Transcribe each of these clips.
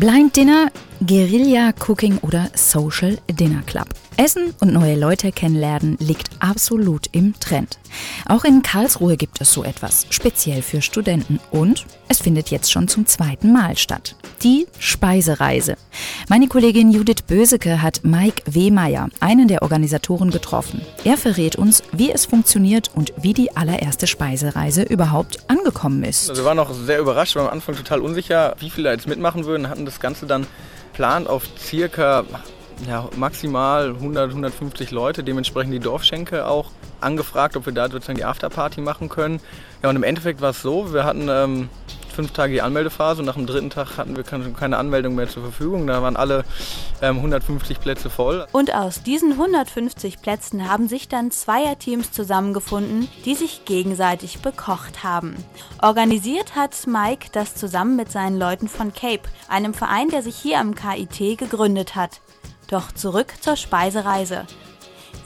Blind Dinner, Guerilla Cooking oder Social Dinner Club. Essen und neue Leute kennenlernen liegt absolut im Trend. Auch in Karlsruhe gibt es so etwas, speziell für Studenten. Und es findet jetzt schon zum zweiten Mal statt. Die Speisereise. Meine Kollegin Judith Böseke hat Mike Wehmeier, einen der Organisatoren, getroffen. Er verrät uns, wie es funktioniert und wie die allererste Speisereise überhaupt angekommen ist. Also wir waren auch sehr überrascht, wir waren am Anfang total unsicher, wie viele da jetzt mitmachen würden, hatten das Ganze dann plant auf circa ja, maximal 100, 150 Leute, dementsprechend die Dorfschenke auch angefragt, ob wir da sozusagen die Afterparty machen können. Ja, und im Endeffekt war es so, wir hatten ähm, fünf Tage die Anmeldephase und nach dem dritten Tag hatten wir keine Anmeldung mehr zur Verfügung. Da waren alle ähm, 150 Plätze voll. Und aus diesen 150 Plätzen haben sich dann Zweierteams zusammengefunden, die sich gegenseitig bekocht haben. Organisiert hat Mike das zusammen mit seinen Leuten von Cape, einem Verein, der sich hier am KIT gegründet hat. Doch zurück zur Speisereise.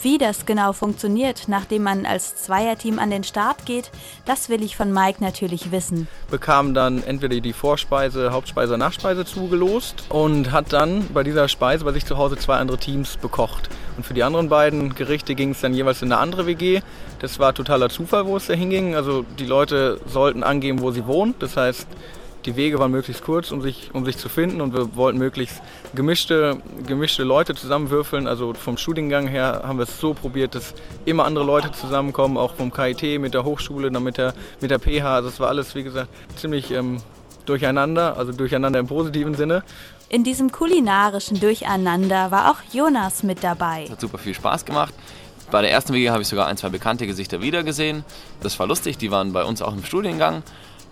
Wie das genau funktioniert, nachdem man als Zweierteam an den Start geht, das will ich von Mike natürlich wissen. Bekam dann entweder die Vorspeise, Hauptspeise, Nachspeise zugelost und hat dann bei dieser Speise bei sich zu Hause zwei andere Teams bekocht. Und für die anderen beiden Gerichte ging es dann jeweils in eine andere WG. Das war totaler Zufall, wo es da hinging. Also die Leute sollten angeben, wo sie wohnen. Das heißt, die Wege waren möglichst kurz, um sich, um sich zu finden und wir wollten möglichst gemischte, gemischte Leute zusammenwürfeln. Also vom Studiengang her haben wir es so probiert, dass immer andere Leute zusammenkommen, auch vom KIT, mit der Hochschule, dann mit der, mit der PH. Also es war alles, wie gesagt, ziemlich ähm, durcheinander, also durcheinander im positiven Sinne. In diesem kulinarischen Durcheinander war auch Jonas mit dabei. Es hat super viel Spaß gemacht. Bei der ersten WG habe ich sogar ein, zwei bekannte Gesichter wiedergesehen. Das war lustig, die waren bei uns auch im Studiengang.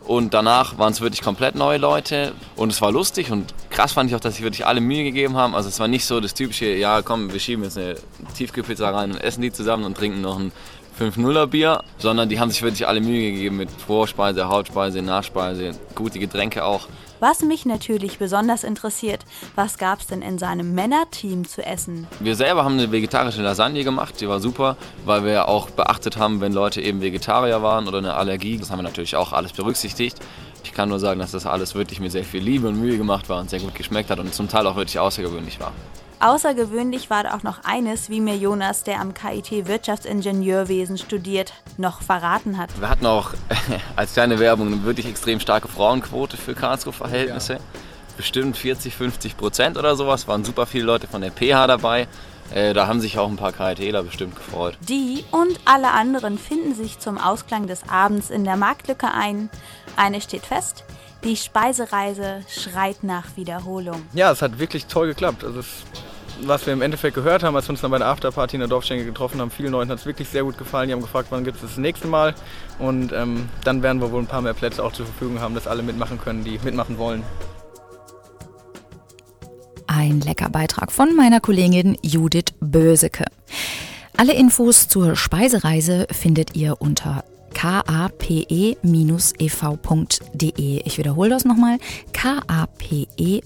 Und danach waren es wirklich komplett neue Leute und es war lustig und krass fand ich auch, dass sich wirklich alle Mühe gegeben haben. Also es war nicht so das typische, ja komm, wir schieben jetzt eine Tiefkühlpizza rein und essen die zusammen und trinken noch ein 5-0er Bier, sondern die haben sich wirklich alle Mühe gegeben mit Vorspeise, Hauptspeise, Nachspeise, gute Getränke auch. Was mich natürlich besonders interessiert, was gab es denn in seinem Männerteam zu essen? Wir selber haben eine vegetarische Lasagne gemacht, die war super, weil wir auch beachtet haben, wenn Leute eben Vegetarier waren oder eine Allergie. Das haben wir natürlich auch alles berücksichtigt. Ich kann nur sagen, dass das alles wirklich mit sehr viel Liebe und Mühe gemacht war und sehr gut geschmeckt hat und zum Teil auch wirklich außergewöhnlich war. Außergewöhnlich war auch noch eines, wie mir Jonas, der am KIT Wirtschaftsingenieurwesen studiert, noch verraten hat. Wir hatten auch als kleine Werbung eine wirklich extrem starke Frauenquote für Karlsruhe-Verhältnisse. Ja. Bestimmt 40, 50 Prozent oder sowas. Waren super viele Leute von der PH dabei. Äh, da haben sich auch ein paar KITler bestimmt gefreut. Die und alle anderen finden sich zum Ausklang des Abends in der Marktlücke ein. Eine steht fest, die Speisereise schreit nach Wiederholung. Ja, es hat wirklich toll geklappt. Also es was wir im Endeffekt gehört haben, als wir uns dann bei der Afterparty in der Dorfschenke getroffen haben, vielen Leuten hat es wirklich sehr gut gefallen. Die haben gefragt, wann gibt es das nächste Mal. Und ähm, dann werden wir wohl ein paar mehr Plätze auch zur Verfügung haben, dass alle mitmachen können, die mitmachen wollen. Ein lecker Beitrag von meiner Kollegin Judith Böseke. Alle Infos zur Speisereise findet ihr unter kape-ev.de. Ich wiederhole das nochmal: kape-ev.de.